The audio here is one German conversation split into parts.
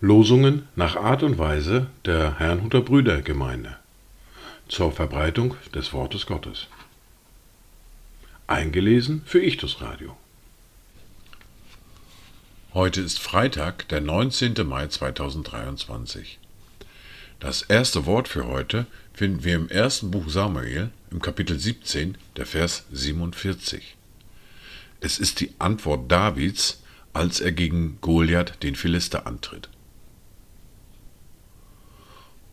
Losungen nach Art und Weise der Herrnhuter Brüdergemeinde zur Verbreitung des Wortes Gottes. Eingelesen für Ichtus Radio. Heute ist Freitag, der 19. Mai 2023. Das erste Wort für heute finden wir im ersten Buch Samuel, im Kapitel 17, der Vers 47. Es ist die Antwort Davids, als er gegen Goliath, den Philister, antritt.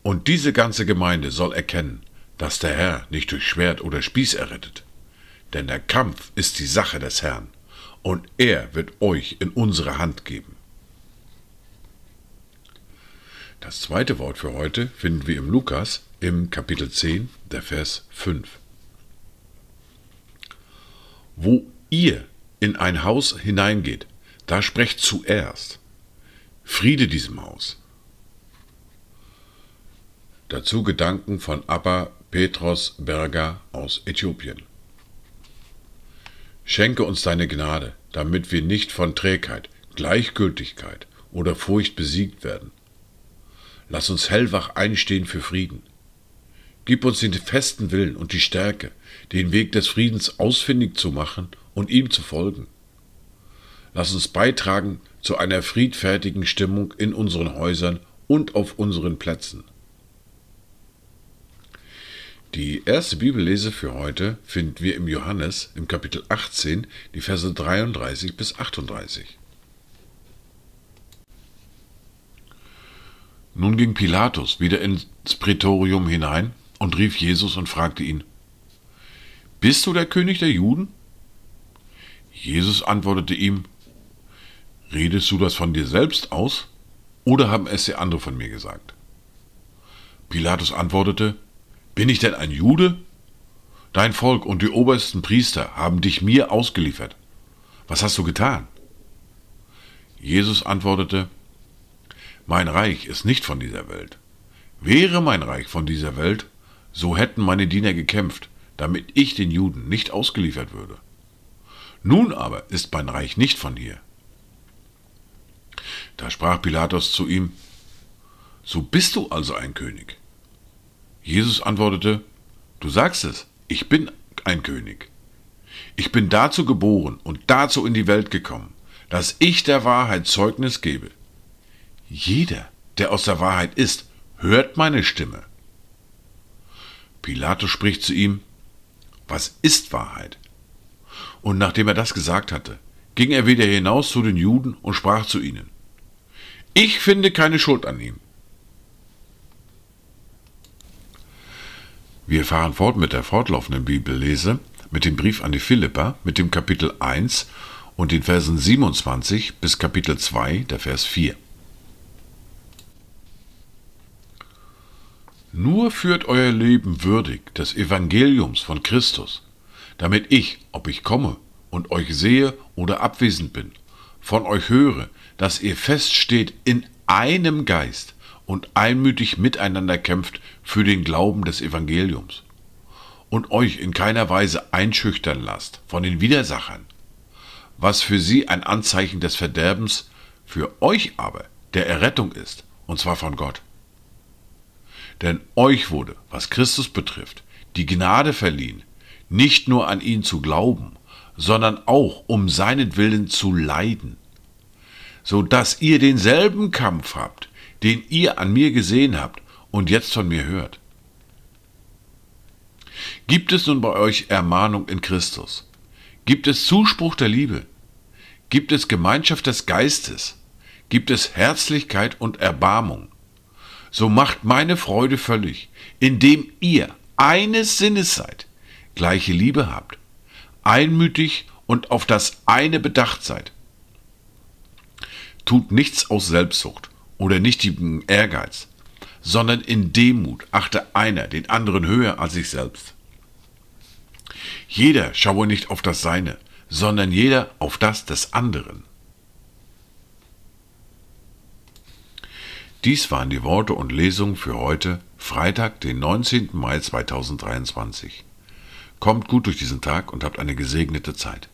Und diese ganze Gemeinde soll erkennen, dass der Herr nicht durch Schwert oder Spieß errettet, denn der Kampf ist die Sache des Herrn, und er wird euch in unsere Hand geben. Das zweite Wort für heute finden wir im Lukas im Kapitel 10, der Vers 5. Wo ihr in ein Haus hineingeht, da sprecht zuerst Friede diesem Haus. Dazu Gedanken von Abba Petros Berger aus Äthiopien. Schenke uns deine Gnade, damit wir nicht von Trägheit, Gleichgültigkeit oder Furcht besiegt werden. Lass uns hellwach einstehen für Frieden. Gib uns den festen Willen und die Stärke, den Weg des Friedens ausfindig zu machen und ihm zu folgen. Lass uns beitragen zu einer friedfertigen Stimmung in unseren Häusern und auf unseren Plätzen. Die erste Bibellese für heute finden wir im Johannes im Kapitel 18, die Verse 33 bis 38. Nun ging Pilatus wieder ins Prätorium hinein und rief Jesus und fragte ihn, Bist du der König der Juden? Jesus antwortete ihm, Redest du das von dir selbst aus, oder haben es dir andere von mir gesagt? Pilatus antwortete, bin ich denn ein Jude? Dein Volk und die obersten Priester haben dich mir ausgeliefert. Was hast du getan? Jesus antwortete, Mein Reich ist nicht von dieser Welt. Wäre mein Reich von dieser Welt, so hätten meine Diener gekämpft, damit ich den Juden nicht ausgeliefert würde. Nun aber ist mein Reich nicht von hier. Da sprach Pilatus zu ihm, So bist du also ein König. Jesus antwortete, Du sagst es, ich bin ein König. Ich bin dazu geboren und dazu in die Welt gekommen, dass ich der Wahrheit Zeugnis gebe. Jeder, der aus der Wahrheit ist, hört meine Stimme. Pilatus spricht zu ihm, Was ist Wahrheit? Und nachdem er das gesagt hatte, ging er wieder hinaus zu den Juden und sprach zu ihnen, Ich finde keine Schuld an ihm. Wir fahren fort mit der fortlaufenden Bibellese, mit dem Brief an die Philippa, mit dem Kapitel 1 und den Versen 27 bis Kapitel 2, der Vers 4. Nur führt euer Leben würdig des Evangeliums von Christus, damit ich, ob ich komme und euch sehe oder abwesend bin, von euch höre, dass ihr feststeht in einem Geist und einmütig miteinander kämpft für den Glauben des Evangeliums und euch in keiner Weise einschüchtern lasst von den Widersachern, was für sie ein Anzeichen des Verderbens, für euch aber der Errettung ist, und zwar von Gott. Denn euch wurde, was Christus betrifft, die Gnade verliehen, nicht nur an ihn zu glauben, sondern auch um seinen Willen zu leiden, so dass ihr denselben Kampf habt, den ihr an mir gesehen habt und jetzt von mir hört. Gibt es nun bei euch Ermahnung in Christus? Gibt es Zuspruch der Liebe? Gibt es Gemeinschaft des Geistes? Gibt es Herzlichkeit und Erbarmung? So macht meine Freude völlig, indem ihr eines Sinnes seid, gleiche Liebe habt, einmütig und auf das eine bedacht seid. Tut nichts aus Selbstsucht oder nichtigem Ehrgeiz, sondern in Demut achte einer den anderen höher als sich selbst. Jeder schaue nicht auf das Seine, sondern jeder auf das des anderen. Dies waren die Worte und Lesungen für heute, Freitag, den 19. Mai 2023. Kommt gut durch diesen Tag und habt eine gesegnete Zeit.